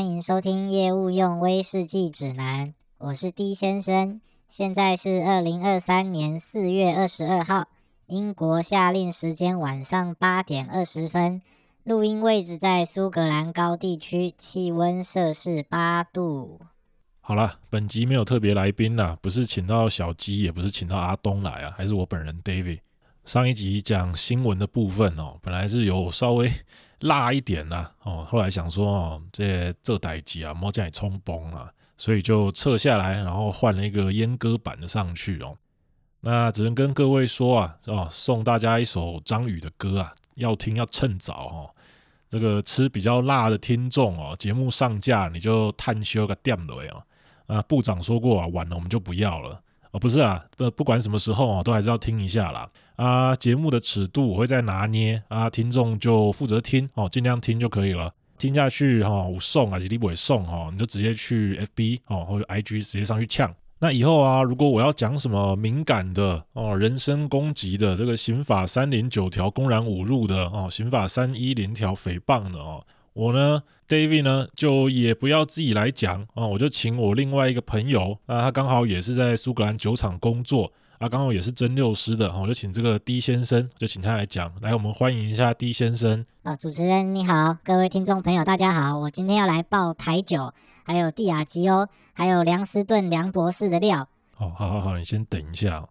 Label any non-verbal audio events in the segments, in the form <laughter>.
欢迎收听业务用威士忌指南，我是 D 先生。现在是二零二三年四月二十二号，英国夏令时间晚上八点二十分，录音位置在苏格兰高地区，气温摄氏八度。好了，本集没有特别来宾啦，不是请到小鸡，也不是请到阿东来啊，还是我本人 David。上一集讲新闻的部分哦，本来是有稍微辣一点啦哦，后来想说哦，这这代机啊，莫将你冲崩了，所以就撤下来，然后换了一个阉割版的上去哦。那只能跟各位说啊，哦，送大家一首张宇的歌啊，要听要趁早哦。这个吃比较辣的听众哦，节目上架你就探修个点了哦。啊，部长说过啊，晚了我们就不要了。哦，不是啊，不不管什么时候啊，都还是要听一下啦。啊，节目的尺度我会再拿捏啊，听众就负责听哦，尽量听就可以了。听下去哈，我送啊，是你不会送哈，你就直接去 FB 哦或者 IG 直接上去呛。那以后啊，如果我要讲什么敏感的哦，人身攻击的，这个刑法三零九条公然侮辱的哦，刑法三一零条诽谤的哦。我呢，David 呢，就也不要自己来讲啊，我就请我另外一个朋友啊，他刚好也是在苏格兰酒厂工作啊，刚好也是蒸馏师的，我就请这个 D 先生，就请他来讲，来，我们欢迎一下 D 先生啊，主持人你好，各位听众朋友大家好，我今天要来报台酒，还有帝亚吉欧，还有梁斯顿梁博士的料。哦，好好好，你先等一下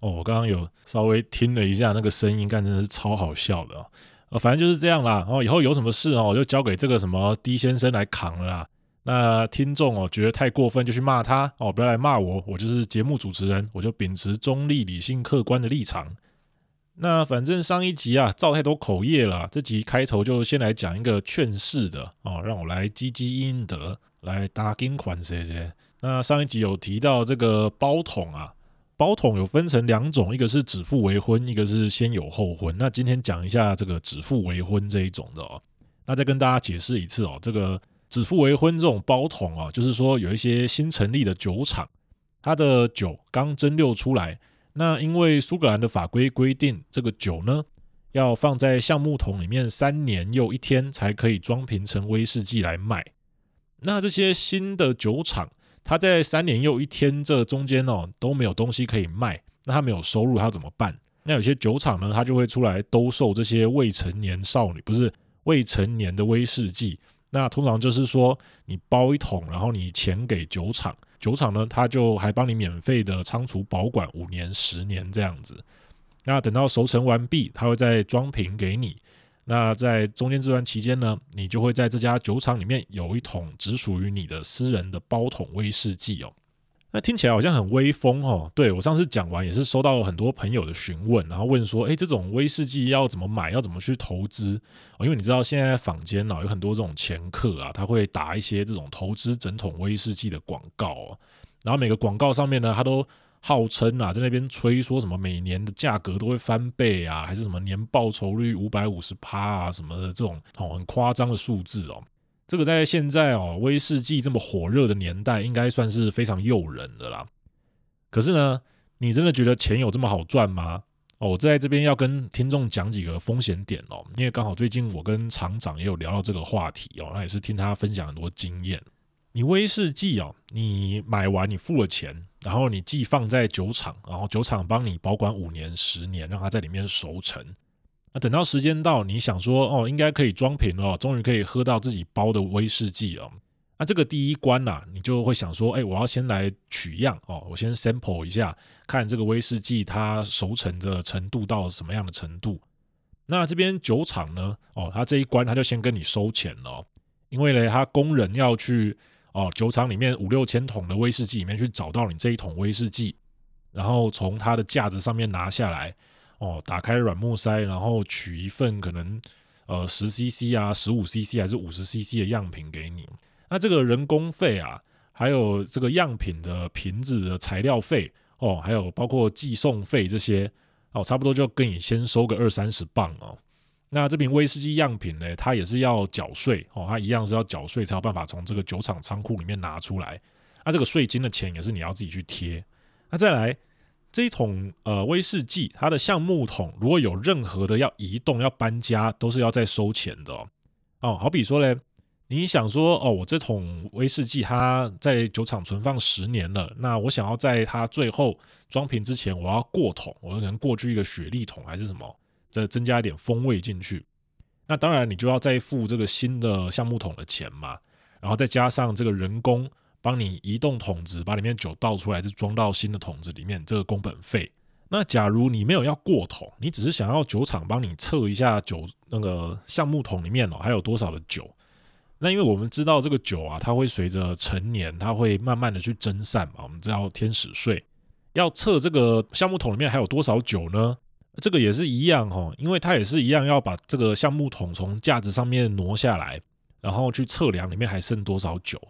哦，我刚刚有稍微听了一下那个声音，干真的是超好笑的哦。呃，反正就是这样啦。然后以后有什么事哦，我就交给这个什么 D 先生来扛了啦。那听众哦，觉得太过分就去骂他哦，不要来骂我，我就是节目主持人，我就秉持中立、理性、客观的立场。那反正上一集啊，造太多口业了，这集开头就先来讲一个劝世的哦，让我来积积阴德，来打金款这些。那上一集有提到这个包桶啊。包桶有分成两种，一个是指腹为婚，一个是先有后婚。那今天讲一下这个指腹为婚这一种的哦。那再跟大家解释一次哦，这个指腹为婚这种包桶啊，就是说有一些新成立的酒厂，它的酒刚蒸馏出来，那因为苏格兰的法规规定，这个酒呢要放在橡木桶里面三年又一天才可以装瓶成威士忌来卖。那这些新的酒厂。他在三年又一天这中间哦都没有东西可以卖，那他没有收入，他怎么办？那有些酒厂呢，他就会出来兜售这些未成年少女，不是未成年的威士忌。那通常就是说，你包一桶，然后你钱给酒厂，酒厂呢他就还帮你免费的仓储保管五年、十年这样子。那等到熟成完毕，他会再装瓶给你。那在中间这段期间呢，你就会在这家酒厂里面有一桶只属于你的私人的包桶威士忌哦。那听起来好像很威风哦。对，我上次讲完也是收到很多朋友的询问，然后问说，诶，这种威士忌要怎么买，要怎么去投资？哦，因为你知道现在坊间啊有很多这种掮客啊，他会打一些这种投资整桶威士忌的广告，然后每个广告上面呢，他都。号称啊，在那边吹说什么每年的价格都会翻倍啊，还是什么年报酬率五百五十趴啊什么的这种哦很夸张的数字哦。这个在现在哦威士忌这么火热的年代，应该算是非常诱人的啦。可是呢，你真的觉得钱有这么好赚吗？哦，我在这边要跟听众讲几个风险点哦，因为刚好最近我跟厂长也有聊到这个话题哦，那也是听他分享很多经验。你威士忌哦，你买完你付了钱，然后你寄放在酒厂，然后酒厂帮你保管五年、十年，让它在里面熟成。那等到时间到，你想说哦，应该可以装瓶了，终于可以喝到自己包的威士忌哦。那这个第一关呐、你就会想说，哎，我要先来取样哦，我先 sample 一下，看这个威士忌它熟成的程度到什么样的程度。那这边酒厂呢，哦，他这一关他就先跟你收钱了，因为呢，他工人要去。哦，酒厂里面五六千桶的威士忌里面去找到你这一桶威士忌，然后从它的架子上面拿下来，哦，打开软木塞，然后取一份可能呃十 CC 啊、十五 CC 还是五十 CC 的样品给你。那这个人工费啊，还有这个样品的瓶子的材料费，哦，还有包括寄送费这些，哦，差不多就跟你先收个二三十磅哦。那这瓶威士忌样品呢，它也是要缴税哦，它一样是要缴税才有办法从这个酒厂仓库里面拿出来。那这个税金的钱也是你要自己去贴。那再来这一桶呃威士忌，它的橡木桶如果有任何的要移动、要搬家，都是要再收钱的哦。哦，好比说呢，你想说哦，我这桶威士忌它在酒厂存放十年了，那我想要在它最后装瓶之前，我要过桶，我可能过去一个雪莉桶还是什么，再增加一点风味进去。那当然，你就要再付这个新的橡木桶的钱嘛，然后再加上这个人工帮你移动桶子，把里面酒倒出来，再装到新的桶子里面，这个工本费。那假如你没有要过桶，你只是想要酒厂帮你测一下酒那个橡木桶里面哦还有多少的酒。那因为我们知道这个酒啊，它会随着陈年，它会慢慢的去蒸散嘛。我们叫天使税，要测这个橡木桶里面还有多少酒呢？这个也是一样哈，因为它也是一样要把这个橡木桶从架子上面挪下来，然后去测量里面还剩多少酒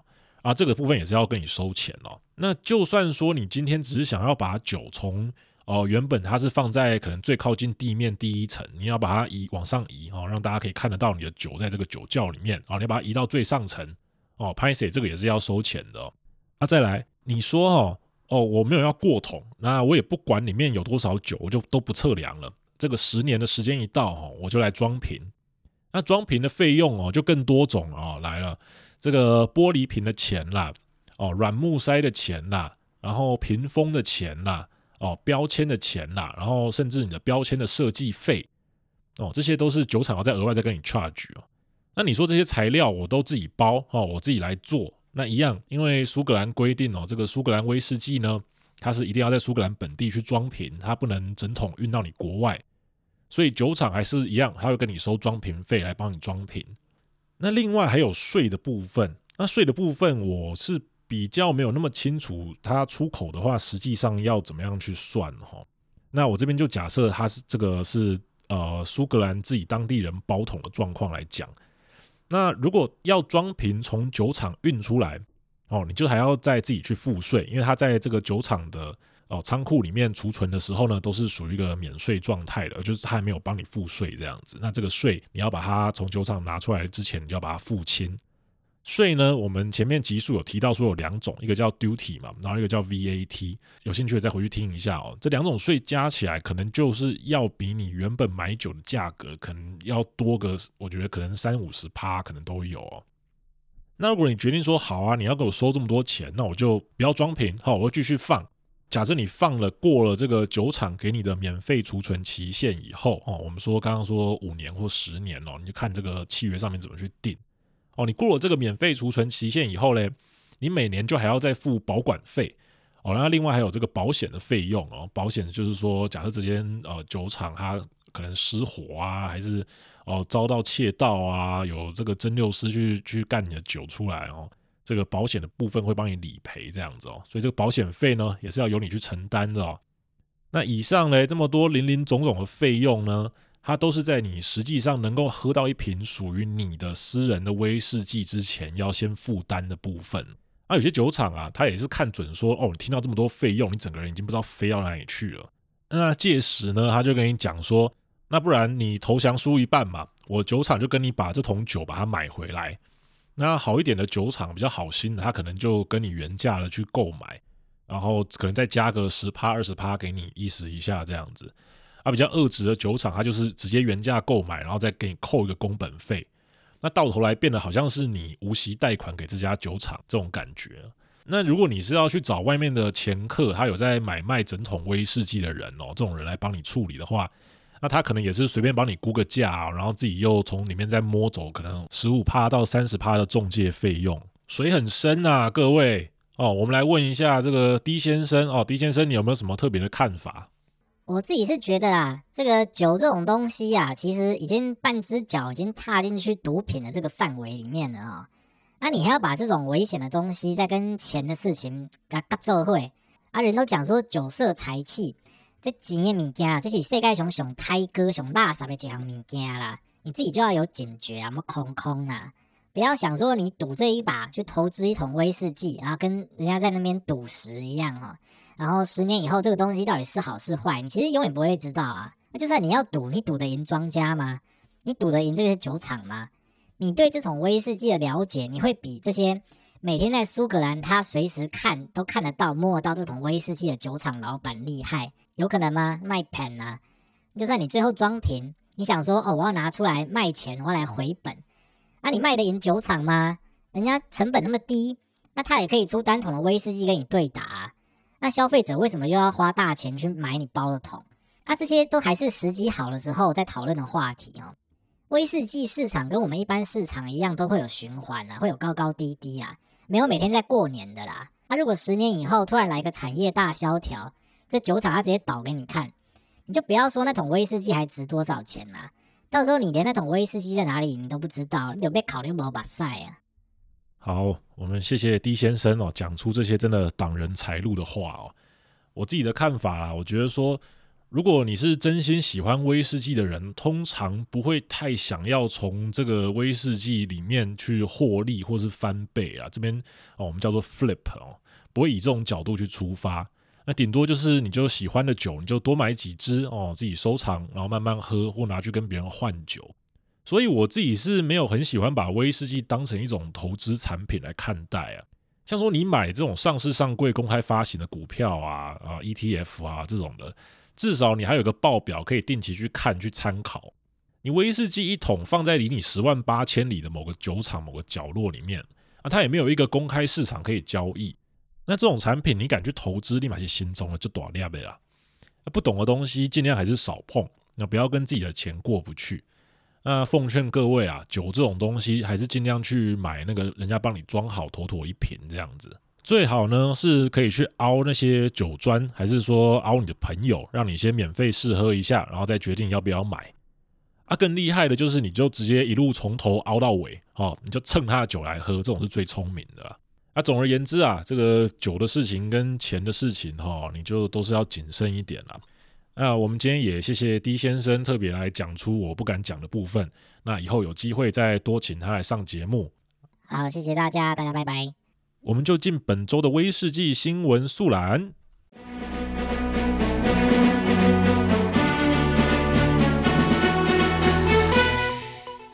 啊。这个部分也是要跟你收钱哦。那就算说你今天只是想要把酒从哦，原本它是放在可能最靠近地面第一层，你要把它移往上移哦，让大家可以看得到你的酒在这个酒窖里面哦，你要把它移到最上层哦，拍谢这个也是要收钱的哦。那、啊、再来，你说哦哦，我没有要过桶，那我也不管里面有多少酒，我就都不测量了。这个十年的时间一到哈，我就来装瓶。那装瓶的费用哦就更多种哦来了，这个玻璃瓶的钱啦，哦软木塞的钱啦，然后屏风的钱啦。哦，标签的钱啦，然后甚至你的标签的设计费，哦，这些都是酒厂要再额外再跟你 charge 哦。那你说这些材料我都自己包哦，我自己来做，那一样，因为苏格兰规定哦，这个苏格兰威士忌呢，它是一定要在苏格兰本地去装瓶，它不能整桶运到你国外，所以酒厂还是一样，它会跟你收装瓶费来帮你装瓶。那另外还有税的部分，那税的部分我是。比较没有那么清楚，它出口的话，实际上要怎么样去算哈？那我这边就假设它是这个是呃苏格兰自己当地人包桶的状况来讲，那如果要装瓶从酒厂运出来哦，你就还要再自己去付税，因为它在这个酒厂的哦仓库里面储存的时候呢，都是属于一个免税状态的，就是他还没有帮你付税这样子。那这个税你要把它从酒厂拿出来之前，你就要把它付清。税呢，我们前面集数有提到说有两种，一个叫 duty 嘛，然后一个叫 VAT。有兴趣的再回去听一下哦。这两种税加起来，可能就是要比你原本买酒的价格可能要多个，我觉得可能三五十趴可能都有哦。那如果你决定说好啊，你要给我收这么多钱，那我就不要装瓶，好，我会继续放。假设你放了过了这个酒厂给你的免费储存期限以后哦，我们说刚刚说五年或十年哦，你就看这个契约上面怎么去定。哦，你过了这个免费储存期限以后嘞，你每年就还要再付保管费哦，然后另外还有这个保险的费用哦。保险就是说，假设这间呃酒厂它可能失火啊，还是哦遭到窃盗啊，有这个蒸馏师去去干你的酒出来哦，这个保险的部分会帮你理赔这样子哦。所以这个保险费呢，也是要由你去承担的哦。那以上呢这么多林林总总的费用呢，它都是在你实际上能够喝到一瓶属于你的私人的威士忌之前，要先负担的部分。啊，有些酒厂啊，他也是看准说，哦，你听到这么多费用，你整个人已经不知道飞到哪里去了。那届时呢，他就跟你讲说，那不然你投降输一半嘛，我酒厂就跟你把这桶酒把它买回来。那好一点的酒厂比较好心的，他可能就跟你原价的去购买，然后可能再加个十趴二十趴给你意思一下这样子。它比较恶质的酒厂，它就是直接原价购买，然后再给你扣一个工本费。那到头来变得好像是你无息贷款给这家酒厂这种感觉。那如果你是要去找外面的掮客，他有在买卖整桶威士忌的人哦，这种人来帮你处理的话，那他可能也是随便帮你估个价，然后自己又从里面再摸走可能十五趴到三十趴的中介费用，水很深啊，各位哦。我们来问一下这个 D 先生哦，D 先生你有没有什么特别的看法？我自己是觉得啊，这个酒这种东西啊，其实已经半只脚已经踏进去毒品的这个范围里面了啊、哦。那你还要把这种危险的东西再跟钱的事情给它做伙啊？人都讲说酒色财气，这钱的物件，这是世界上上胎哥上垃圾的几项物件啦。你自己就要有警觉啊，莫空空啊，不要想说你赌这一把去投资一桶威士忌，然后跟人家在那边赌石一样哈、哦。然后十年以后，这个东西到底是好是坏，你其实永远不会知道啊。那就算你要赌，你赌得赢庄家吗？你赌得赢这些酒厂吗？你对这种威士忌的了解，你会比这些每天在苏格兰他随时看都看得到、摸得到这种威士忌的酒厂老板厉害？有可能吗？卖盘啊！就算你最后装瓶，你想说哦，我要拿出来卖钱，我要来回本。啊、你卖得赢酒厂吗？人家成本那么低，那他也可以出单桶的威士忌跟你对打、那消费者为什么又要花大钱去买你包的桶？那、啊、这些都还是时机好的时候再讨论的话题哦。威士忌市场跟我们一般市场一样，都会有循环啊，会有高高低低啊，没有每天在过年的啦。那、如果十年以后突然来个产业大萧条，这酒厂它直接倒给你看，你就不要说那桶威士忌还值多少钱啦、到时候你连那桶威士忌在哪里你都不知道，你有没有考虑没把赛啊？好，我们谢谢 D 先生哦，讲出这些真的挡人财路的话哦。我自己的看法啊，我觉得说。如果你是真心喜欢威士忌的人，通常不会太想要从这个威士忌里面去获利或是翻倍啊。这边哦，我们叫做 flip 哦，不会以这种角度去出发。那顶多就是你就喜欢的酒，你就多买几支哦，自己收藏，然后慢慢喝或拿去跟别人换酒。所以我自己是没有很喜欢把威士忌当成一种投资产品来看待啊。像说你买这种上市上柜公开发行的股票啊啊 ETF 啊这种的。至少你还有个报表可以定期去看去参考。你威士忌一桶放在离你十万八千里的某个酒厂某个角落里面啊，它也没有一个公开市场可以交易。那这种产品你敢去投资，立马就心中了就短掉呗啦。不懂的东西尽量还是少碰，那不要跟自己的钱过不去。那奉劝各位啊，酒这种东西还是尽量去买那个人家帮你装好妥妥一瓶这样子。最好呢是可以去凹那些酒庄，还是说凹你的朋友，让你先免费试喝一下，然后再决定要不要买。啊，更厉害的就是你就直接一路从头凹到尾，哦，你就蹭他的酒来喝，这种是最聪明的。啊，总而言之啊，这个酒的事情跟钱的事情，哈，你就都是要谨慎一点啦。那我们今天也谢谢 D 先生特别来讲出我不敢讲的部分，那以后有机会再多请他来上节目。好，谢谢大家，大家拜拜。我们就进本周的威士忌新闻速览。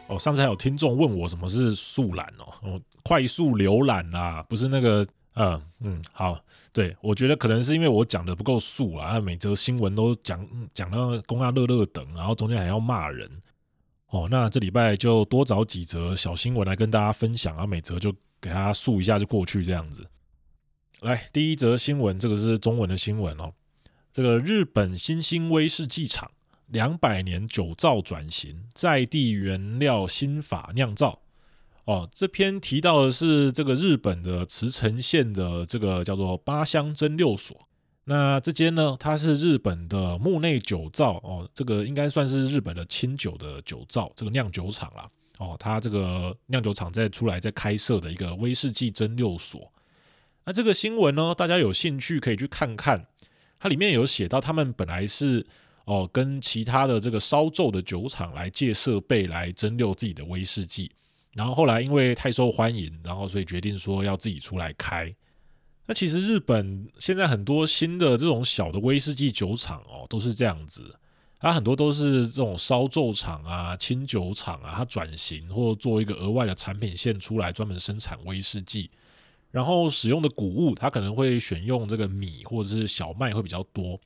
哦，上次还有听众问我什么是速览哦，哦，快速浏览啊，不是那个，嗯嗯，好，对，我觉得可能是因为我讲的不够速啊，每则新闻都讲讲到公阿乐乐等，然后中间还要骂人，哦，那这礼拜就多找几则小新闻来跟大家分享啊，每则就。给他数一下就过去这样子。来，第一则新闻，这个是中文的新闻哦。这个日本新兴威士忌厂两百年酒造转型，在地原料新法酿造。哦，这篇提到的是这个日本的茨城县的这个叫做八乡蒸馏所。那这间呢，它是日本的木内酒造哦，这个应该算是日本的清酒的酒造，这个酿酒厂啦。哦，他这个酿酒厂在出来在开设的一个威士忌蒸馏所。那这个新闻呢，大家有兴趣可以去看看。它里面有写到，他们本来是哦跟其他的这个烧酎的酒厂来借设备来蒸馏自己的威士忌，然后后来因为太受欢迎，然后所以决定说要自己出来开。那其实日本现在很多新的这种小的威士忌酒厂哦，都是这样子。它很多都是这种烧酎厂啊、清酒厂啊，它转型或做一个额外的产品线出来，专门生产威士忌。然后使用的谷物，它可能会选用这个米或者是小麦会比较多。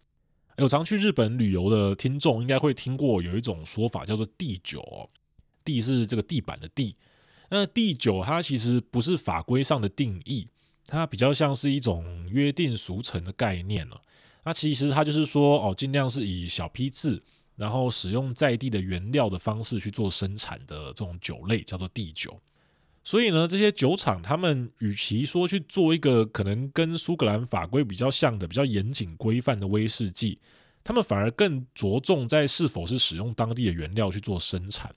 有常去日本旅游的听众应该会听过有一种说法叫做地酒哦，地是这个地板的地。那地酒它其实不是法规上的定义，它比较像是一种约定俗成的概念了。那其实它就是说，哦，尽量是以小批次，然后使用在地的原料的方式去做生产的这种酒类，叫做地酒。所以呢，这些酒厂他们与其说去做一个可能跟苏格兰法规比较像的、比较严谨规范的威士忌，他们反而更着重在是否是使用当地的原料去做生产，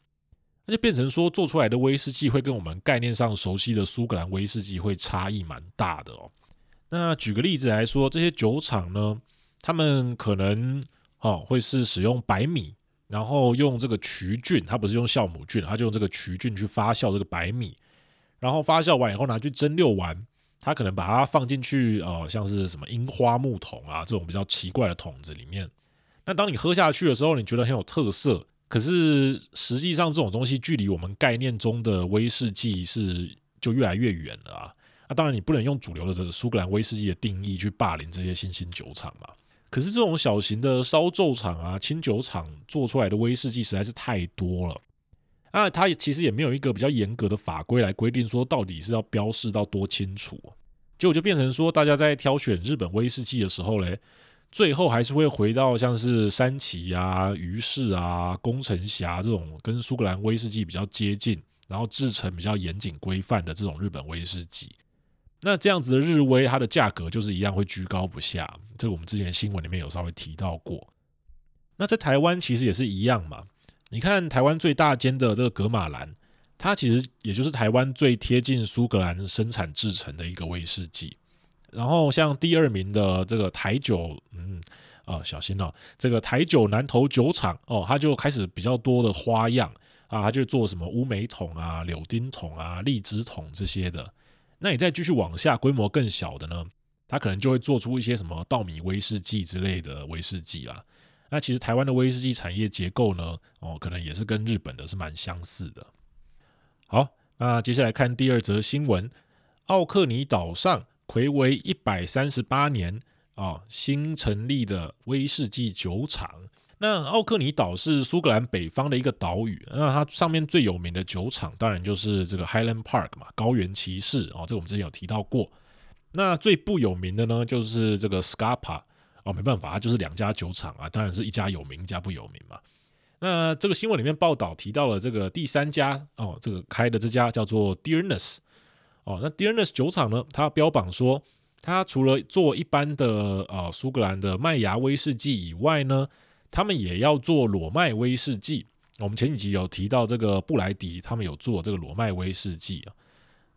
那就变成说做出来的威士忌会跟我们概念上熟悉的苏格兰威士忌会差异蛮大的哦。那举个例子来说，这些酒厂呢，他们可能哦会是使用白米，然后用这个曲菌，它不是用酵母菌，它就用这个曲菌去发酵这个白米，然后发酵完以后拿去蒸馏完，它可能把它放进去哦，像是什么樱花木桶啊这种比较奇怪的桶子里面。那当你喝下去的时候，你觉得很有特色，可是实际上这种东西距离我们概念中的威士忌是就越来越远了啊。那当然你不能用主流的这个苏格兰威士忌的定义去霸凌这些新兴酒厂嘛。可是这种小型的烧酎厂啊、清酒厂做出来的威士忌实在是太多了啊，它其实也没有一个比较严格的法规来规定说到底是要标示到多清楚，结果就变成说大家在挑选日本威士忌的时候嘞，最后还是会回到像是山崎啊、于氏啊、宫城狭这种跟苏格兰威士忌比较接近，然后制成比较严谨规范的这种日本威士忌。那这样子的日威，它的价格就是一样会居高不下，这个我们之前新闻里面有稍微提到过。那在台湾其实也是一样嘛。你看台湾最大间的这个格马兰，它其实也就是台湾最贴近苏格兰生产制成的一个威士忌。然后像第二名的这个台酒，嗯啊、哦、小心哦，这个台酒南投酒厂哦，它就开始比较多的花样啊，它就做什么乌梅桶啊、柳丁桶啊、荔枝桶这些的。那你再继续往下，规模更小的呢，它可能就会做出一些什么稻米威士忌之类的威士忌啦。那其实台湾的威士忌产业结构呢，哦，可能也是跟日本的是蛮相似的。好，那接下来看第二则新闻：奥克尼岛上睽违一百三十八年啊、哦，新成立的威士忌酒厂。那奥克尼岛是苏格兰北方的一个岛屿，那它上面最有名的酒厂当然就是这个 Highland Park 嘛，高原骑士哦，这个我们之前有提到过。那最不有名的呢，就是这个 Scapa。哦，没办法，它就是两家酒厂啊，当然是一家有名，一家不有名嘛。那这个新闻里面报道提到了这个第三家哦，这个开的这家叫做 Dearness 哦，那 Dearness 酒厂呢，它标榜说，它除了做一般的呃苏格兰的麦芽威士忌以外呢，他们也要做裸麦威士忌。我们前几集有提到这个布莱迪，他们有做这个裸麦威士忌啊。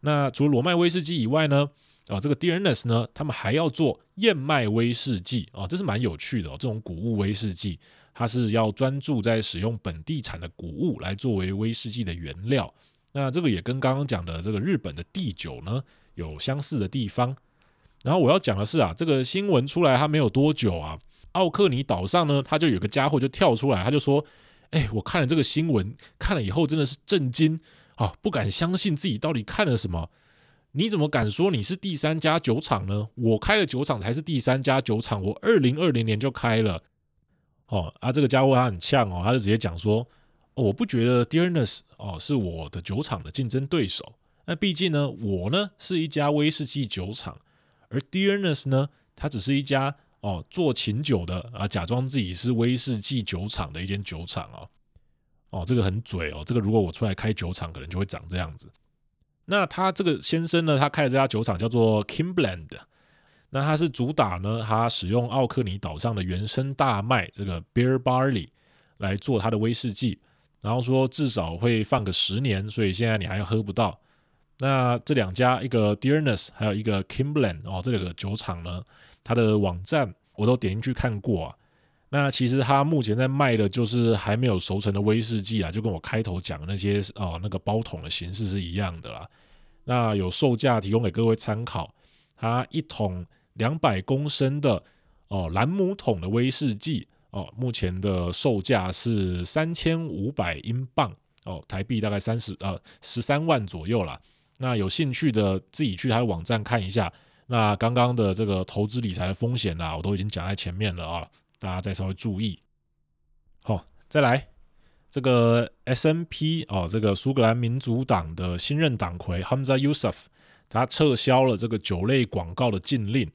那除了裸麦威士忌以外呢，啊，这个 Dearness 呢，他们还要做燕麦威士忌啊，这是蛮有趣的哦。这种谷物威士忌，它是要专注在使用本地产的谷物来作为威士忌的原料。那这个也跟刚刚讲的这个日本的第九呢有相似的地方。然后我要讲的是啊，这个新闻出来它没有多久啊，奥克尼岛上呢，他就有个家伙就跳出来，他就说：“哎，我看了这个新闻，看了以后真的是震惊啊，不敢相信自己到底看了什么。”你怎么敢说你是第三家酒厂呢？我开的酒厂才是第三家酒厂，我二零二零年就开了。哦，啊，这个家伙他很呛哦，他就直接讲说，我不觉得 Dearness 哦是我的酒厂的竞争对手。那毕竟呢，我呢是一家威士忌酒厂，而 Dearness 呢，它只是一家哦做琴酒的啊，假装自己是威士忌酒厂的一间酒厂哦。哦，这个很嘴哦，这个如果我出来开酒厂，可能就会长这样子。那他这个先生呢，他开的这家酒厂叫做 Kimblend，那他是主打呢，他使用奥克尼岛上的原生大麦这个 Beer Barley 来做他的威士忌，然后说至少会放个十年，所以现在你还喝不到。那这两家，一个 Dearness，还有一个 Kimblend 哦，这两个酒厂呢，它的网站我都点进去看过啊。那其实它目前在卖的就是还没有熟成的威士忌啊，就跟我开头讲的那些哦，那个包桶的形式是一样的啦。那有售价提供给各位参考，它一桶两百公升的哦兰姆桶的威士忌哦，目前的售价是三千五百英镑哦，台币大概三十呃十三万左右啦。那有兴趣的自己去他的网站看一下。那刚刚的这个投资理财的风险啊，我都已经讲在前面了啊。大家再稍微注意，好，再来这个 SNP 哦，这个苏格兰民族党的新任党魁 Humza Yousaf，他撤销了这个酒类广告的禁令。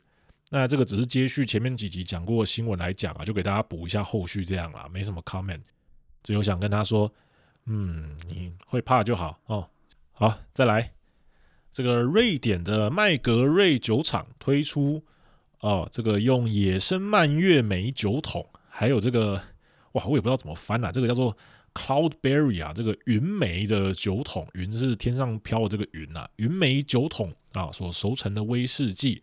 那这个只是接续前面几集讲过新闻来讲啊，就给大家补一下后续这样啦，没什么 comment，只有想跟他说，嗯，你会怕就好哦。好，再来这个瑞典的麦格瑞酒厂推出。哦，这个用野生蔓越莓酒桶，还有这个哇，我也不知道怎么翻啊，这个叫做 Cloudberry 啊，这个云莓的酒桶，云是天上飘的这个云啊，云莓酒桶啊所熟成的威士忌。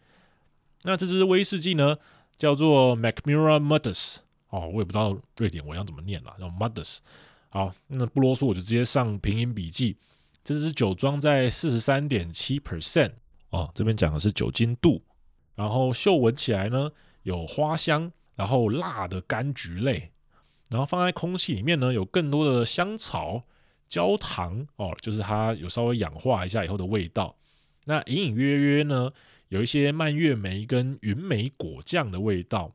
那这支威士忌呢，叫做 Mackmyra Mudus 哦，我也不知道瑞典文要怎么念了，叫 m u d e r s。好，那不啰嗦，我就直接上拼音笔记。这支酒装在四十三点七 percent 哦，这边讲的是酒精度。然后嗅闻起来呢，有花香，然后辣的柑橘类，然后放在空气里面呢，有更多的香草、焦糖哦，就是它有稍微氧化一下以后的味道。那隐隐约约呢，有一些蔓越莓跟云莓果酱的味道。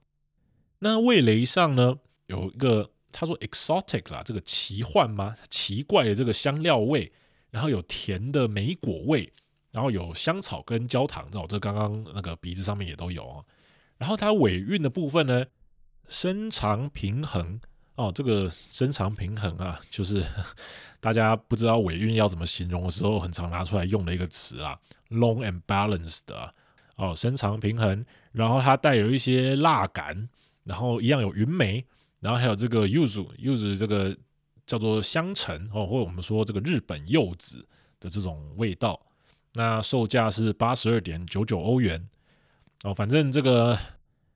那味蕾上呢，有一个他说 exotic 啦，这个奇幻吗？奇怪的这个香料味，然后有甜的莓果味，然后有香草跟焦糖，哦，这刚刚那个鼻子上面也都有哦。然后它尾韵的部分呢，深长平衡哦，这个深长平衡啊，就是 <laughs> 大家不知道尾韵要怎么形容的时候，很常拿出来用的一个词啦，long and balanced 啊。哦，深长平衡，然后它带有一些辣感，然后一样有云莓，然后还有这个柚子，柚子这个叫做香橙哦，或者我们说这个日本柚子的这种味道。那售价是八十二点九九欧元哦，反正这个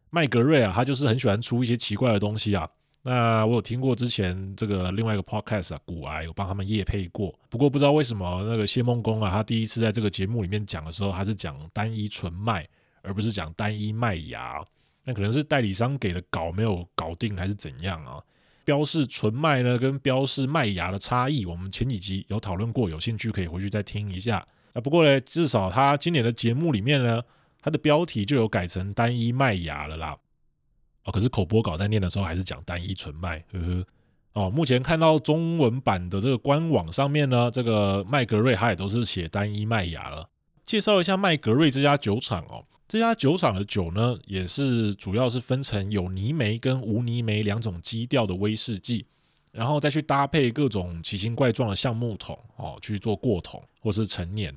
麦格瑞啊，他就是很喜欢出一些奇怪的东西啊。那我有听过之前这个另外一个 podcast 啊，股癌有帮他们业配过。不过不知道为什么那个谢孟恭啊，他第一次在这个节目里面讲的时候，还是讲单一纯麦，而不是讲单一麦芽。那可能是代理商给的稿没有搞定，还是怎样啊？标示纯麦呢，跟标示麦芽的差异，我们前几集有讨论过，有兴趣可以回去再听一下。那，不过呢，至少他今年的节目里面呢，他的标题就有改成单一麦芽了啦。哦，可是口播稿在念的时候还是讲单一纯麦，呵呵。哦，目前看到中文版的这个官网上面呢，这个麦格瑞它也都是写单一麦芽了。介绍一下麦格瑞这家酒厂哦，这家酒厂的酒呢，也是主要是分成有泥煤跟无泥煤两种基调的威士忌，然后再去搭配各种奇形怪状的橡木桶哦去做过桶或是陈年。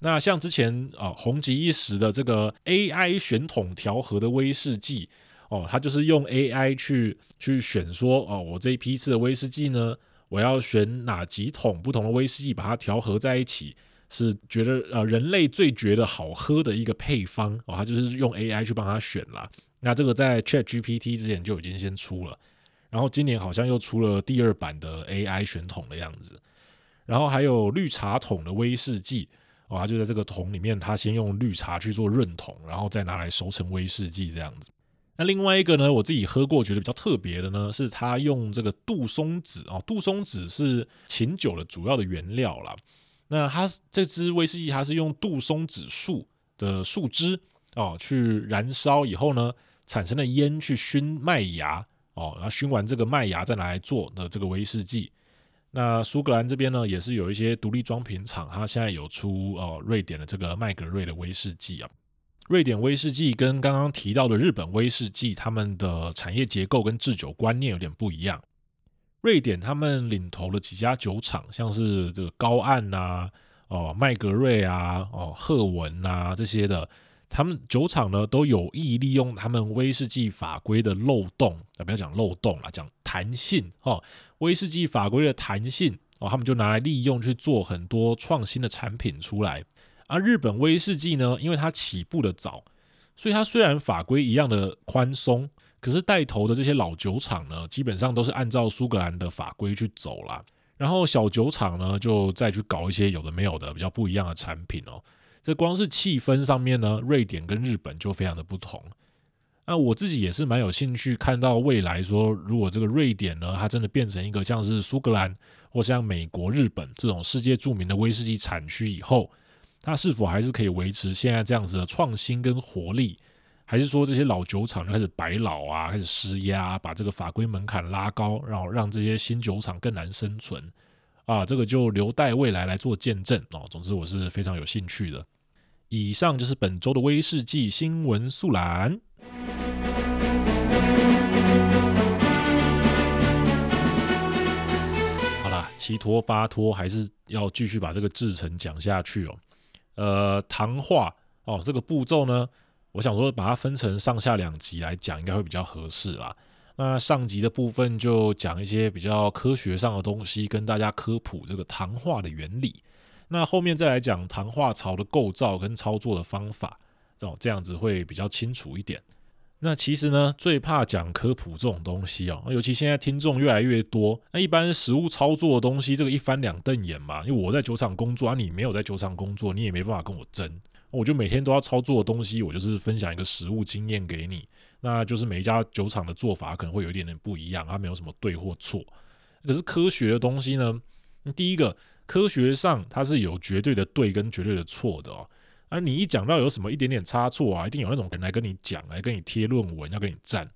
那像之前啊红极一时的这个 AI 选桶调和的威士忌。哦，他就是用 AI 去去选说，哦，我这一批次的威士忌呢，我要选哪几桶不同的威士忌，把它调和在一起，是觉得呃人类最觉得好喝的一个配方哦，他就是用 AI 去帮他选啦。那这个在 ChatGPT 之前就已经先出了，然后今年好像又出了第二版的 AI 选桶的样子，然后还有绿茶桶的威士忌，哦，他就在这个桶里面，他先用绿茶去做润桶，然后再拿来熟成威士忌这样子。那另外一个呢，我自己喝过，觉得比较特别的呢，是它用这个杜松子啊，杜松子是琴酒的主要的原料啦。那它这支威士忌，它是用杜松子树的树枝哦去燃烧以后呢，产生的烟去熏麦芽哦，然后熏完这个麦芽再拿来做的这个威士忌。那苏格兰这边呢，也是有一些独立装瓶厂，它现在有出哦瑞典的这个麦格瑞的威士忌啊。瑞典威士忌跟刚刚提到的日本威士忌，他们的产业结构跟制酒观念有点不一样。瑞典他们领头的几家酒厂，像是这个高岸呐、哦麦格瑞啊、哦赫文呐这些的，他们酒厂呢都有意利用他们威士忌法规的漏洞，啊不要讲漏洞啦，讲弹性哦，威士忌法规的弹性哦，他们就拿来利用去做很多创新的产品出来。而日本威士忌呢，因为它起步的早，所以它虽然法规一样的宽松，可是带头的这些老酒厂呢，基本上都是按照苏格兰的法规去走啦。然后小酒厂呢，就再去搞一些有的没有的比较不一样的产品哦。这光是气氛上面呢，瑞典跟日本就非常的不同。那我自己也是蛮有兴趣看到未来说，如果这个瑞典呢，它真的变成一个像是苏格兰或像美国、日本这种世界著名的威士忌产区以后。它是否还是可以维持现在这样子的创新跟活力，还是说这些老酒厂就开始摆老啊，开始施压，把这个法规门槛拉高，然后让这些新酒厂更难生存啊？这个就留待未来来做见证哦。总之，我是非常有兴趣的。以上就是本周的威士忌新闻速览。好啦，七拖八拖，还是要继续把这个制程讲下去哦。呃，糖化哦，这个步骤呢，我想说把它分成上下两集来讲，应该会比较合适啦。那上集的部分就讲一些比较科学上的东西，跟大家科普这个糖化的原理。那后面再来讲糖化槽的构造跟操作的方法，哦，这样子会比较清楚一点。那其实呢，最怕讲科普这种东西哦，尤其现在听众越来越多，那一般实物操作的东西，这个一翻两瞪眼嘛。因为我在酒厂工作啊，你没有在酒厂工作，你也没办法跟我争。我就每天都要操作的东西，我就是分享一个实物经验给你。那就是每一家酒厂的做法可能会有一点点不一样，它没有什么对或错。可是科学的东西呢，第一个科学上它是有绝对的对跟绝对的错的哦。而、啊、你一讲到有什么一点点差错啊，一定有那种人来跟你讲，来跟你贴论文，要跟你赞。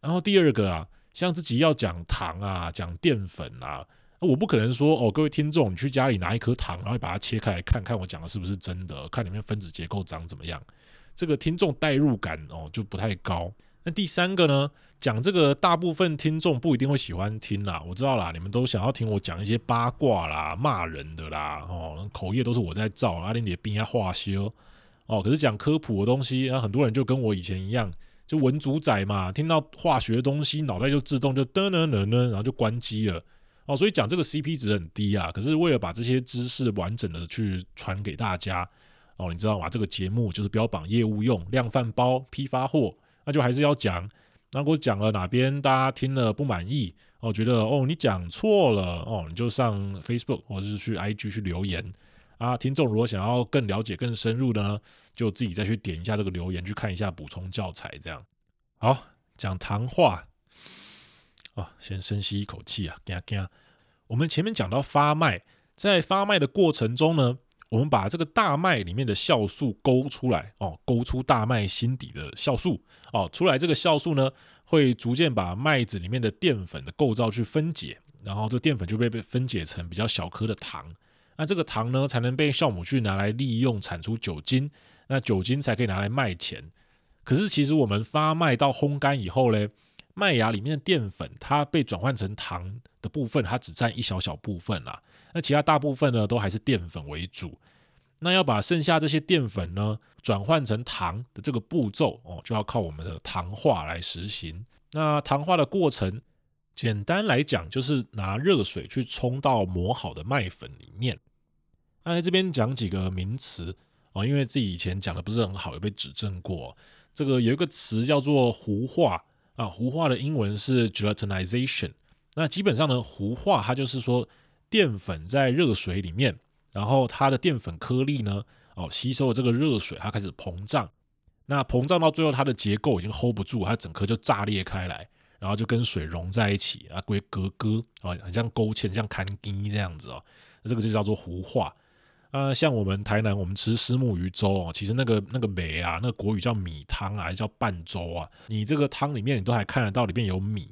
然后第二个啊，像自己要讲糖啊，讲淀粉啊，我不可能说哦，各位听众，你去家里拿一颗糖，然后把它切开来看看我讲的是不是真的，看里面分子结构长怎么样。这个听众代入感哦就不太高。那第三个呢，讲这个大部分听众不一定会喜欢听啦，我知道啦，你们都想要听我讲一些八卦啦、骂人的啦，哦，口业都是我在造，阿玲也边要化修哦。可是讲科普的东西，那很多人就跟我以前一样。就文组仔嘛，听到化学的东西，脑袋就自动就噔噔噔噔，然后就关机了哦。所以讲这个 CP 值很低啊。可是为了把这些知识完整的去传给大家哦，你知道吗？这个节目就是标榜业务用，量贩包批发货，那就还是要讲。那如果讲了哪边大家听了不满意哦，觉得哦你讲错了哦，你就上 Facebook 或者是去 IG 去留言。啊，听众如果想要更了解、更深入的呢，就自己再去点一下这个留言，去看一下补充教材。这样好，讲糖化啊，先深吸一口气啊，给给。我们前面讲到发麦，在发麦的过程中呢，我们把这个大麦里面的酵素勾出来哦，勾出大麦心底的酵素哦，出来这个酵素呢，会逐渐把麦子里面的淀粉的构造去分解，然后这淀粉就被被分解成比较小颗的糖。那这个糖呢，才能被酵母菌拿来利用，产出酒精。那酒精才可以拿来卖钱。可是其实我们发麦到烘干以后呢，麦芽里面的淀粉它被转换成糖的部分，它只占一小小部分啦。那其他大部分呢，都还是淀粉为主。那要把剩下这些淀粉呢，转换成糖的这个步骤哦，就要靠我们的糖化来实行。那糖化的过程。简单来讲，就是拿热水去冲到磨好的麦粉里面。那在这边讲几个名词哦，因为自己以前讲的不是很好，有被指正过。这个有一个词叫做糊化啊，糊化的英文是 gelatinization。那基本上呢，糊化它就是说淀粉在热水里面，然后它的淀粉颗粒呢，哦，吸收了这个热水，它开始膨胀。那膨胀到最后，它的结构已经 hold 不住，它整颗就炸裂开来。然后就跟水融在一起啊，归格格啊，很像勾芡，像看羹这样子哦。那这个就叫做糊化啊。像我们台南，我们吃虱目鱼粥哦，其实那个那个梅啊，那个国语叫米汤啊，还是叫拌粥啊？你这个汤里面，你都还看得到里面有米。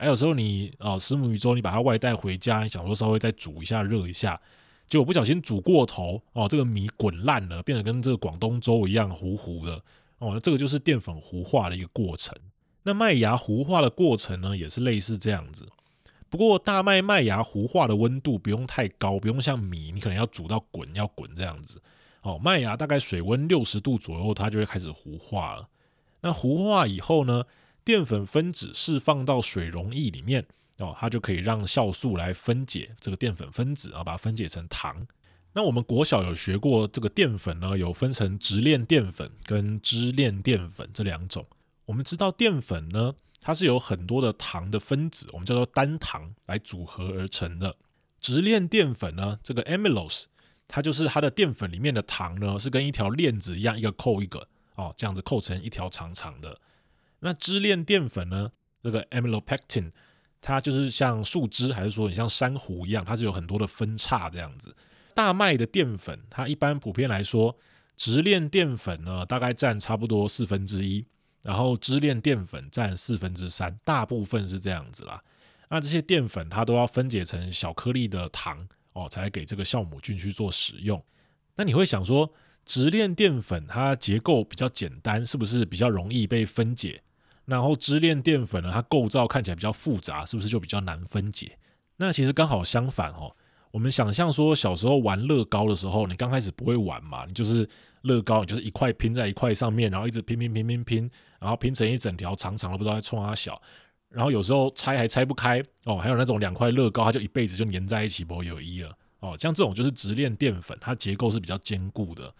还有时候你哦，虱目鱼粥，你把它外带回家，你想说稍微再煮一下，热一下，结果不小心煮过头哦，这个米滚烂了，变得跟这个广东粥一样糊糊的哦。那这个就是淀粉糊化的一个过程。那麦芽糊化的过程呢，也是类似这样子。不过大麦麦芽糊化的温度不用太高，不用像米，你可能要煮到滚，要滚这样子。哦，麦芽大概水温六十度左右，它就会开始糊化了。那糊化以后呢，淀粉分子释放到水溶液里面，哦，它就可以让酵素来分解这个淀粉分子啊，把它分解成糖。那我们国小有学过这个淀粉呢，有分成直链淀粉跟支链淀粉这两种。我们知道淀粉呢，它是由很多的糖的分子，我们叫做单糖来组合而成的。直链淀粉呢，这个 amylose，它就是它的淀粉里面的糖呢，是跟一条链子一样，一个扣一个哦，这样子扣成一条长长的。那支链淀粉呢，这个 amylopectin，它就是像树枝，还是说你像珊瑚一样，它是有很多的分叉这样子。大麦的淀粉，它一般普遍来说，直链淀粉呢，大概占差不多四分之一。然后支链淀粉占四分之三，大部分是这样子啦。那这些淀粉它都要分解成小颗粒的糖哦，才给这个酵母菌去做使用。那你会想说，直链淀粉它结构比较简单，是不是比较容易被分解？然后支链淀粉呢，它构造看起来比较复杂，是不是就比较难分解？那其实刚好相反哦。我们想象说，小时候玩乐高的时候，你刚开始不会玩嘛，你就是乐高，你就是一块拼在一块上面，然后一直拼拼拼拼拼，然后拼成一整条长长的，不知道在冲啊小，然后有时候拆还拆不开哦，还有那种两块乐高，它就一辈子就粘在一起，不有意义了哦。像这种就是直链淀粉，它结构是比较坚固的。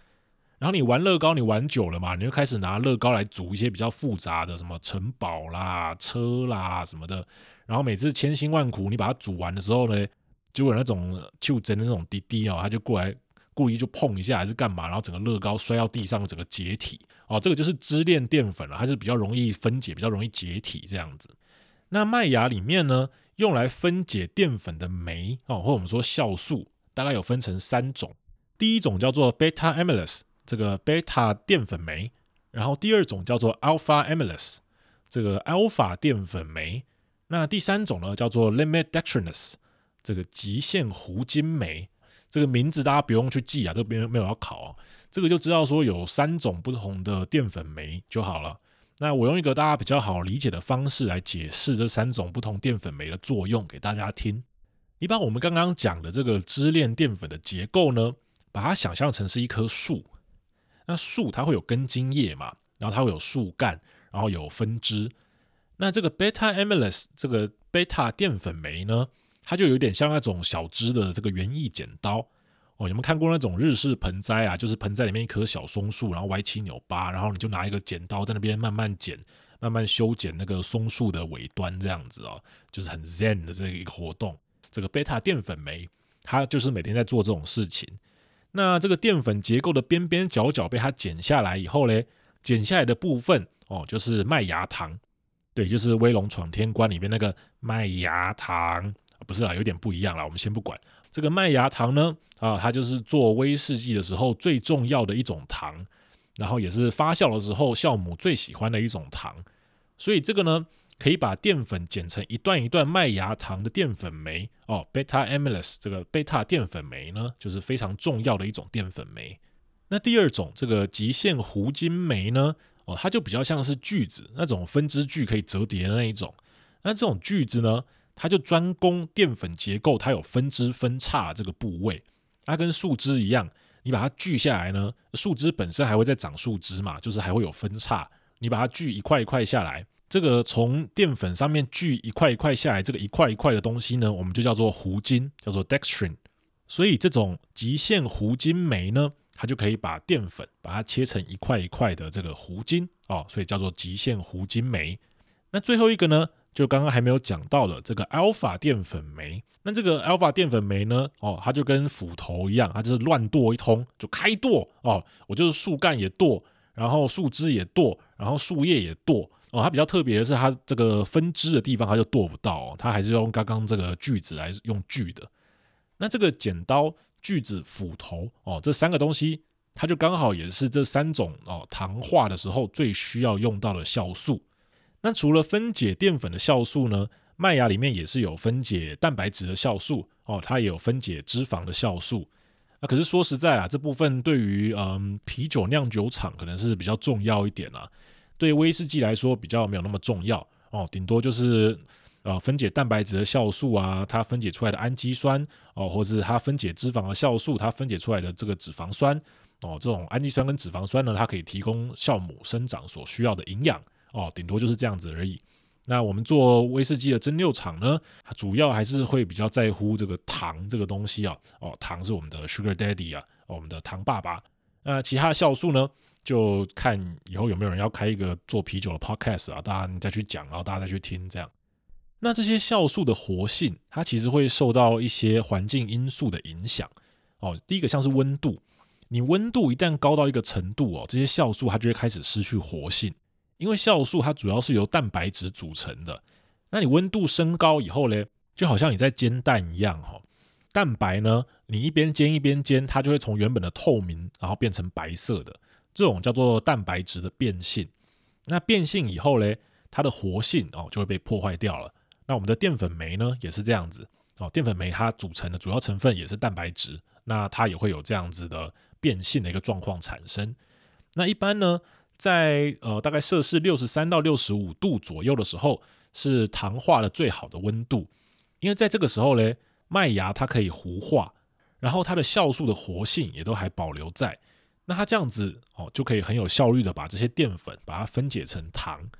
然后你玩乐高，你玩久了嘛，你就开始拿乐高来组一些比较复杂的，什么城堡啦、车啦什么的，然后每次千辛万苦你把它组完的时候呢，结果那种就真的那种滴滴哦，他就过来故意就碰一下还是干嘛，然后整个乐高摔到地上，整个解体哦，这个就是支链淀粉了，它是比较容易分解，比较容易解体这样子。那麦芽里面呢，用来分解淀粉的酶哦，或者我们说酵素，大概有分成三种。第一种叫做 beta amylase，这个 beta 淀粉酶；然后第二种叫做 alpha amylase，这个 alpha 淀粉酶。那第三种呢，叫做 limit dextrinase，这个极限糊精酶。这个名字大家不用去记啊，这边没有要考啊，这个就知道说有三种不同的淀粉酶就好了。那我用一个大家比较好理解的方式来解释这三种不同淀粉酶的作用给大家听。一般我们刚刚讲的这个支链淀粉的结构呢，把它想象成是一棵树。那树它会有根茎叶嘛，然后它会有树干，然后有分支。那这个 beta amylase 这个 beta 淀粉酶呢，它就有点像那种小支的这个园艺剪刀哦。有没有看过那种日式盆栽啊？就是盆栽里面一棵小松树，然后歪七扭八，然后你就拿一个剪刀在那边慢慢剪，慢慢修剪那个松树的尾端，这样子哦，就是很 zen 的这一个活动。这个 beta 淀粉酶，它就是每天在做这种事情。那这个淀粉结构的边边角角被它剪下来以后嘞，剪下来的部分哦，就是麦芽糖。对，就是《威龙闯天关》里面那个麦芽糖。不是啦，有点不一样啦。我们先不管这个麦芽糖呢，啊，它就是做威士忌的时候最重要的一种糖，然后也是发酵的时候酵母最喜欢的一种糖。所以这个呢，可以把淀粉剪成一段一段麦芽糖的淀粉酶哦，beta amylase 这个贝塔淀粉酶呢，就是非常重要的一种淀粉酶。那第二种这个极限糊精酶呢，哦，它就比较像是锯子那种分支锯可以折叠的那一种。那这种锯子呢，它就专攻淀粉结构，它有分支分叉这个部位。它跟树枝一样，你把它锯下来呢，树枝本身还会再长树枝嘛，就是还会有分叉。你把它锯一块一块下来，这个从淀粉上面锯一块一块下来，这个一块一块的东西呢，我们就叫做糊精，叫做 dextrin。所以这种极限糊精酶呢，它就可以把淀粉把它切成一块一块的这个糊精哦，所以叫做极限糊精酶。那最后一个呢？就刚刚还没有讲到的这个 alpha 淀粉酶，那这个 alpha 淀粉酶呢，哦，它就跟斧头一样，它就是乱剁一通就开剁哦，我就是树干也剁，然后树枝也剁，然后树叶也剁哦。它比较特别的是，它这个分支的地方它就剁不到，它还是用刚刚这个锯子来用锯的。那这个剪刀、锯子、斧头哦，这三个东西，它就刚好也是这三种哦糖化的时候最需要用到的酵素。那除了分解淀粉的酵素呢，麦芽里面也是有分解蛋白质的酵素哦，它也有分解脂肪的酵素。那可是说实在啊，这部分对于嗯啤酒酿酒厂可能是比较重要一点啊，对威士忌来说比较没有那么重要哦，顶多就是呃分解蛋白质的酵素啊，它分解出来的氨基酸哦，或是它分解脂肪的酵素，它分解出来的这个脂肪酸哦，这种氨基酸跟脂肪酸呢，它可以提供酵母生长所需要的营养。哦，顶多就是这样子而已。那我们做威士忌的蒸馏厂呢，主要还是会比较在乎这个糖这个东西啊。哦，糖是我们的 sugar daddy 啊，我们的糖爸爸。那其他的酵素呢，就看以后有没有人要开一个做啤酒的 podcast 啊，大家你再去讲，然后大家再去听这样。那这些酵素的活性，它其实会受到一些环境因素的影响。哦，第一个像是温度，你温度一旦高到一个程度哦，这些酵素它就会开始失去活性。因为酵素它主要是由蛋白质组成的，那你温度升高以后呢，就好像你在煎蛋一样哈，蛋白呢，你一边煎一边煎，它就会从原本的透明，然后变成白色的，这种叫做蛋白质的变性。那变性以后嘞，它的活性哦就会被破坏掉了。那我们的淀粉酶呢也是这样子哦，淀粉酶它组成的主要成分也是蛋白质，那它也会有这样子的变性的一个状况产生。那一般呢，在呃大概摄氏六十三到六十五度左右的时候，是糖化的最好的温度，因为在这个时候嘞，麦芽它可以糊化，然后它的酵素的活性也都还保留在，那它这样子哦就可以很有效率的把这些淀粉把它分解成糖。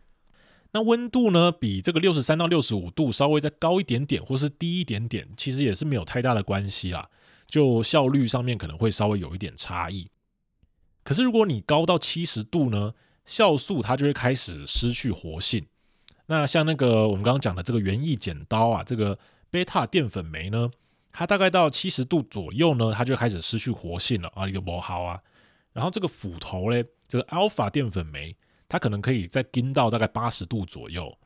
那温度呢，比这个六十三到六十五度稍微再高一点点，或是低一点点，其实也是没有太大的关系啦，就效率上面可能会稍微有一点差异。可是如果你高到七十度呢，酵素它就会开始失去活性。那像那个我们刚刚讲的这个园艺剪刀啊，这个贝塔淀粉酶呢，它大概到七十度左右呢，它就开始失去活性了啊，一个不好啊。然后这个斧头嘞，这个 alpha 淀粉酶，它可能可以再跟到大概八十度左右。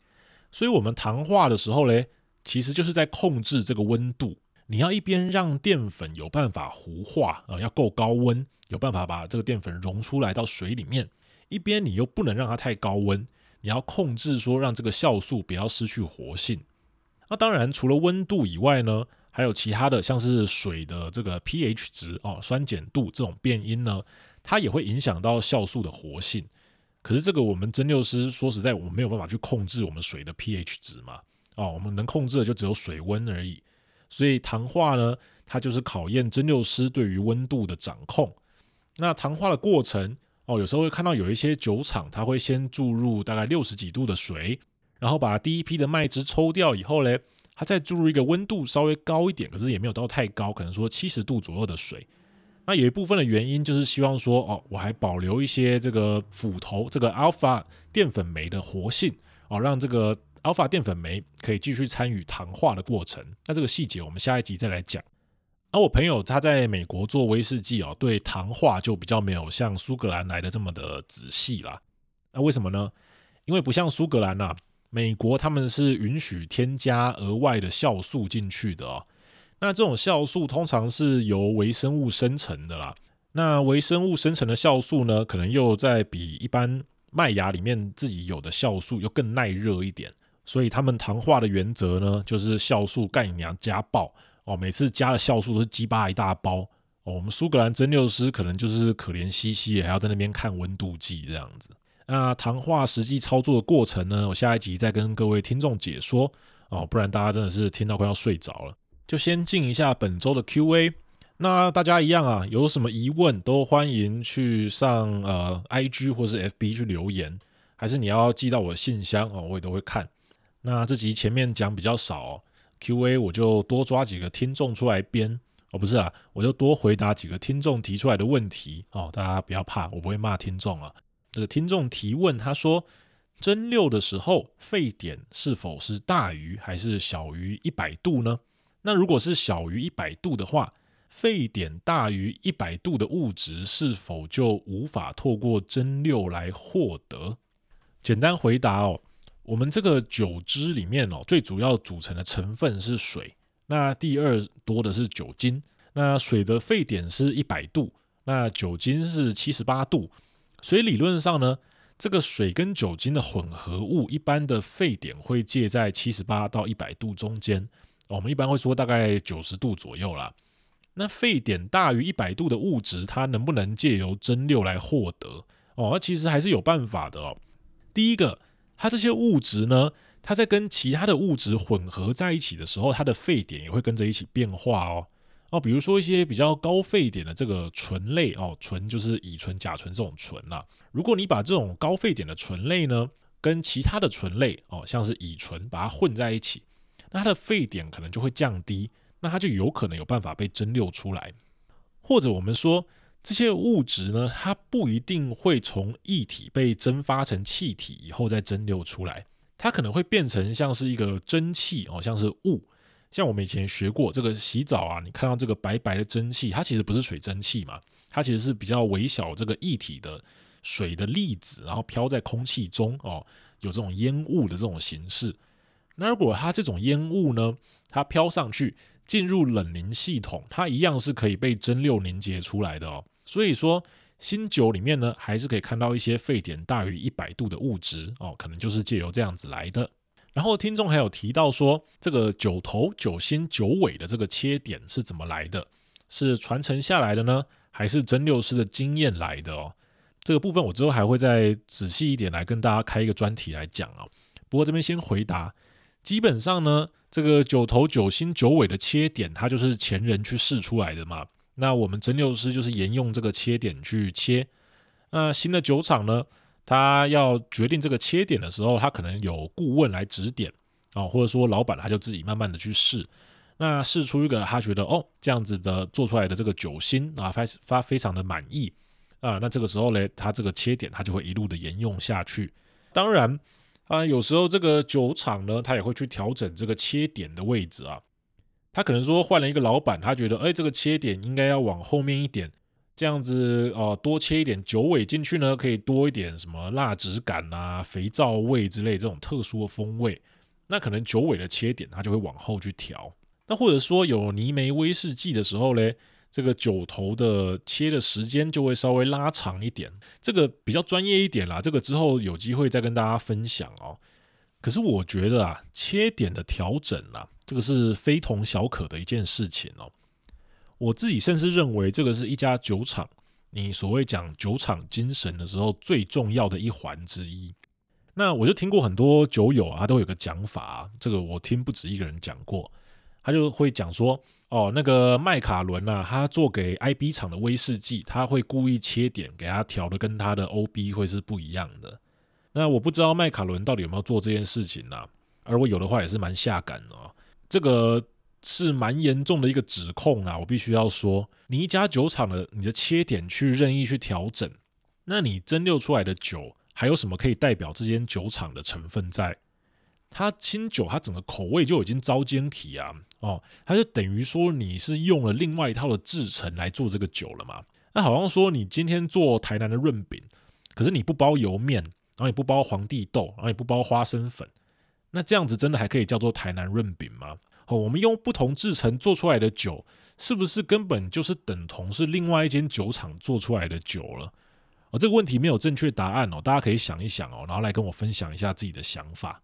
所以我们糖化的时候嘞，其实就是在控制这个温度。你要一边让淀粉有办法糊化啊，要够高温。有办法把这个淀粉溶出来到水里面，一边你又不能让它太高温，你要控制说让这个酵素不要失去活性那当然，除了温度以外呢，还有其他的，像是水的这个 pH 值哦，酸碱度这种变因呢，它也会影响到酵素的活性。可是这个我们蒸馏师说实在，我们没有办法去控制我们水的 pH 值嘛。哦，我们能控制的就只有水温而已。所以糖化呢，它就是考验蒸馏师对于温度的掌控。那糖化的过程哦，有时候会看到有一些酒厂，它会先注入大概六十几度的水。然后把第一批的麦汁抽掉以后嘞，它再注入一个温度稍微高一点，可是也没有到太高，可能说七十度左右的水。那有一部分的原因就是希望说，哦，我还保留一些这个斧头这个 alpha 淀粉酶的活性，哦，让这个 alpha 淀粉酶可以继续参与糖化的过程。那这个细节我们下一集再来讲。而我朋友他在美国做威士忌哦，对糖化就比较没有像苏格兰来的这么的仔细啦。那为什么呢？因为不像苏格兰呐。美国他们是允许添加额外的酵素进去的哦。那这种酵素通常是由微生物生成的啦。那微生物生成的酵素呢，可能又在比一般麦芽里面自己有的酵素又更耐热一点。所以他们糖化的原则呢，就是酵素干娘加爆哦。每次加的酵素都是鸡巴一大包哦。我们苏格兰蒸馏师可能就是可怜兮兮，还要在那边看温度计这样子。那谈话实际操作的过程呢，我下一集再跟各位听众解说哦，不然大家真的是听到快要睡着了。就先进一下本周的 Q&A。那大家一样啊，有什么疑问都欢迎去上呃 IG 或是 FB 去留言，还是你要寄到我的信箱哦，我也都会看。那这集前面讲比较少哦，Q&A 我就多抓几个听众出来编哦，不是啊，我就多回答几个听众提出来的问题哦，大家不要怕，我不会骂听众啊。这个听众提问，他说：蒸馏的时候沸点是否是大于还是小于一百度呢？那如果是小于一百度的话，沸点大于一百度的物质是否就无法透过蒸馏来获得？简单回答哦，我们这个酒汁里面哦，最主要组成的成分是水，那第二多的是酒精。那水的沸点是一百度，那酒精是七十八度。所以理论上呢，这个水跟酒精的混合物一般的沸点会介在七十八到一百度中间，我们一般会说大概九十度左右啦。那沸点大于一百度的物质，它能不能借由蒸馏来获得？哦，那其实还是有办法的哦。第一个，它这些物质呢，它在跟其他的物质混合在一起的时候，它的沸点也会跟着一起变化哦。哦，比如说一些比较高沸点的这个醇类哦，醇就是乙醇、甲醇这种醇啦。如果你把这种高沸点的醇类呢，跟其他的醇类哦，像是乙醇，把它混在一起，那它的沸点可能就会降低，那它就有可能有办法被蒸馏出来。或者我们说这些物质呢，它不一定会从液体被蒸发成气体以后再蒸馏出来，它可能会变成像是一个蒸汽哦，像是雾。像我们以前学过这个洗澡啊，你看到这个白白的蒸汽，它其实不是水蒸气嘛，它其实是比较微小这个液体的水的粒子，然后飘在空气中哦，有这种烟雾的这种形式。那如果它这种烟雾呢，它飘上去进入冷凝系统，它一样是可以被蒸馏凝结出来的哦。所以说新酒里面呢，还是可以看到一些沸点大于一百度的物质哦，可能就是借由这样子来的。然后听众还有提到说，这个九头、九心、九尾的这个切点是怎么来的？是传承下来的呢，还是真六师的经验来的哦？这个部分我之后还会再仔细一点来跟大家开一个专题来讲啊。不过这边先回答，基本上呢，这个九头、九心、九尾的切点，它就是前人去试出来的嘛。那我们真六师就是沿用这个切点去切。那新的酒厂呢？他要决定这个切点的时候，他可能有顾问来指点哦，或者说老板他就自己慢慢的去试，那试出一个他觉得哦这样子的做出来的这个酒心啊发发非常的满意啊，那这个时候呢，他这个切点他就会一路的沿用下去。当然啊，有时候这个酒厂呢，他也会去调整这个切点的位置啊，他可能说换了一个老板，他觉得哎这个切点应该要往后面一点。这样子哦，多切一点九尾进去呢，可以多一点什么蜡质感啊、肥皂味之类这种特殊的风味。那可能九尾的切点它就会往后去调。那或者说有泥煤威士忌的时候嘞，这个酒头的切的时间就会稍微拉长一点。这个比较专业一点啦，这个之后有机会再跟大家分享哦。可是我觉得啊，切点的调整啊，这个是非同小可的一件事情哦。我自己甚至认为，这个是一家酒厂你所谓讲酒厂精神的时候最重要的一环之一。那我就听过很多酒友啊，他都有个讲法啊，这个我听不止一个人讲过，他就会讲说，哦，那个麦卡伦啊，他做给 IB 厂的威士忌，他会故意切点给他调的，跟他的 OB 会是不一样的。那我不知道麦卡伦到底有没有做这件事情呢？而我有的话也是蛮下感的啊，这个是蛮严重的一个指控啊，我必须要说，你一家酒厂的你的切点去任意去调整，那你蒸馏出来的酒。还有什么可以代表这间酒厂的成分在？它清酒，它整个口味就已经遭奸体啊！哦，它就等于说你是用了另外一套的制程来做这个酒了嘛？那好像说你今天做台南的润饼，可是你不包油面，然后也不包皇帝豆，然后也不包花生粉，那这样子真的还可以叫做台南润饼吗？哦，我们用不同制程做出来的酒，是不是根本就是等同是另外一间酒厂做出来的酒了？哦，这个问题没有正确答案哦，大家可以想一想哦，然后来跟我分享一下自己的想法。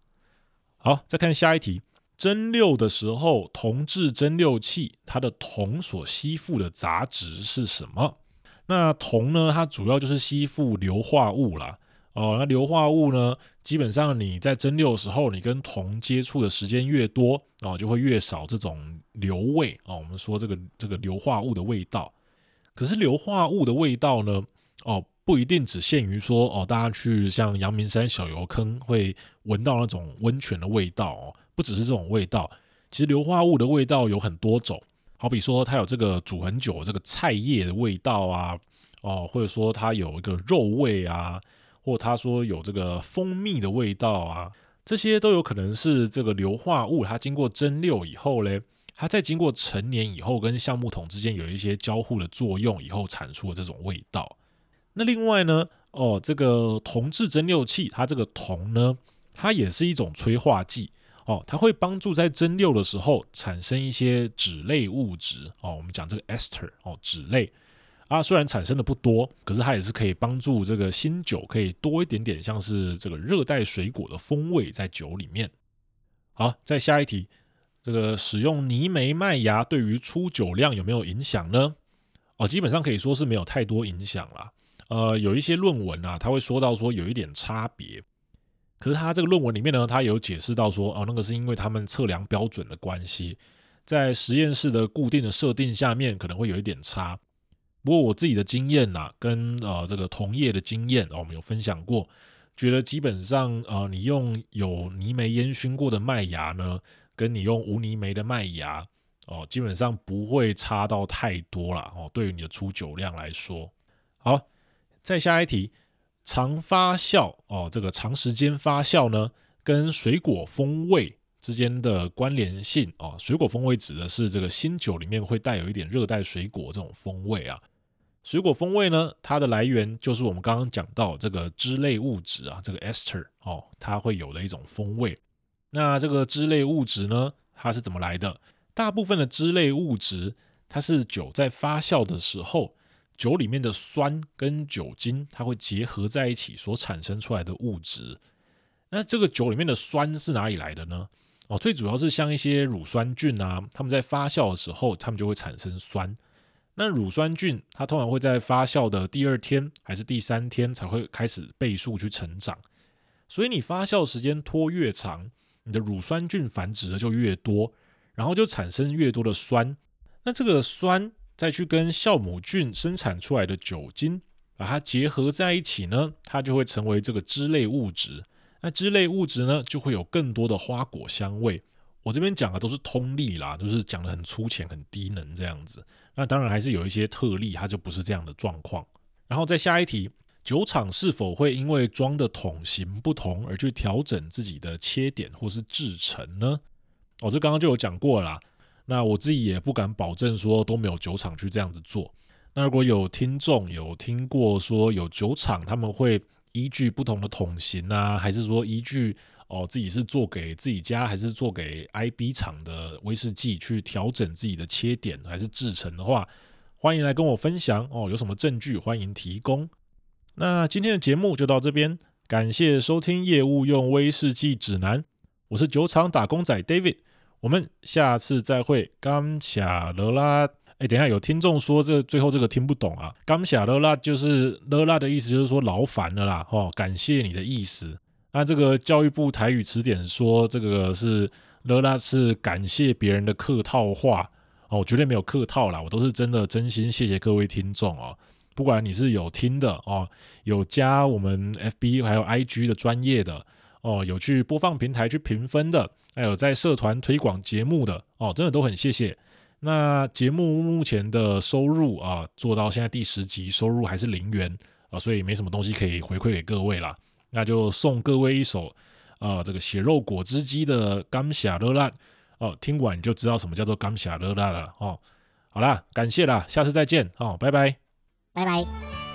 好，再看下一题，蒸馏的时候，铜制蒸馏器它的铜所吸附的杂质是什么？那铜呢，它主要就是吸附硫化物啦。哦，那硫化物呢，基本上你在蒸馏的时候，你跟铜接触的时间越多，哦，就会越少这种硫味哦。我们说这个这个硫化物的味道，可是硫化物的味道呢，哦。不一定只限于说哦，大家去像阳明山小油坑会闻到那种温泉的味道哦，不只是这种味道，其实硫化物的味道有很多种，好比说它有这个煮很久这个菜叶的味道啊，哦，或者说它有一个肉味啊，或它说有这个蜂蜜的味道啊，这些都有可能是这个硫化物它经过蒸馏以后嘞，它在经过成年以后跟橡木桶之间有一些交互的作用以后产出的这种味道。那另外呢，哦，这个铜制蒸馏器，它这个铜呢，它也是一种催化剂哦，它会帮助在蒸馏的时候产生一些酯类物质哦。我们讲这个 ester 哦，酯类啊，虽然产生的不多，可是它也是可以帮助这个新酒可以多一点点，像是这个热带水果的风味在酒里面。好，再下一题，这个使用泥煤麦芽对于出酒量有没有影响呢？哦，基本上可以说是没有太多影响啦。呃，有一些论文啊，他会说到说有一点差别，可是他这个论文里面呢，他有解释到说，哦，那个是因为他们测量标准的关系，在实验室的固定的设定下面可能会有一点差。不过我自己的经验呐、啊，跟呃这个同业的经验，哦，我们有分享过，觉得基本上呃，你用有泥煤烟熏过的麦芽呢，跟你用无泥煤的麦芽，哦，基本上不会差到太多啦。哦，对于你的出酒量来说，好。再下一题，长发酵哦，这个长时间发酵呢，跟水果风味之间的关联性哦，水果风味指的是这个新酒里面会带有一点热带水果这种风味啊。水果风味呢，它的来源就是我们刚刚讲到这个酯类物质啊，这个 ester 哦，它会有的一种风味。那这个酯类物质呢，它是怎么来的？大部分的酯类物质，它是酒在发酵的时候。酒里面的酸跟酒精，它会结合在一起所产生出来的物质。那这个酒里面的酸是哪里来的呢？哦，最主要是像一些乳酸菌啊，它们在发酵的时候，它们就会产生酸。那乳酸菌它通常会在发酵的第二天还是第三天才会开始倍数去成长。所以你发酵时间拖越长，你的乳酸菌繁殖的就越多，然后就产生越多的酸。那这个酸。再去跟酵母菌生产出来的酒精把它结合在一起呢，它就会成为这个酯类物质。那酯类物质呢，就会有更多的花果香味。我这边讲的都是通例啦，就是讲的很粗浅、很低能这样子。那当然还是有一些特例，它就不是这样的状况。然后再下一题，酒厂是否会因为装的桶型不同而去调整自己的切点或是制程呢？哦，这刚刚就有讲过了啦。那我自己也不敢保证说都没有酒厂去这样子做。那如果有听众有听过说有酒厂他们会依据不同的桶型啊，还是说依据哦自己是做给自己家还是做给 IB 厂的威士忌去调整自己的切点还是制成的话，欢迎来跟我分享哦。有什么证据欢迎提供。那今天的节目就到这边，感谢收听业务用威士忌指南。我是酒厂打工仔 David，我们下次再会。感谢了啦！哎，等下有听众说这最后这个听不懂啊，感谢勒拉就是勒拉的意思，就是说劳烦了啦，哦，感谢你的意思。那这个教育部台语词典说这个是勒拉是感谢别人的客套话哦，绝对没有客套啦，我都是真的真心谢谢各位听众哦。不管你是有听的哦，有加我们 FB 还有 IG 的专业的哦，有去播放平台去评分的，还有在社团推广节目的哦，真的都很谢谢。那节目目前的收入啊，做到现在第十集，收入还是零元啊，所以没什么东西可以回馈给各位啦。那就送各位一首啊，这个血肉果汁机的《感谢热辣》哦，听完你就知道什么叫做感谢热辣了哦。好啦，感谢啦，下次再见哦，拜拜，拜拜。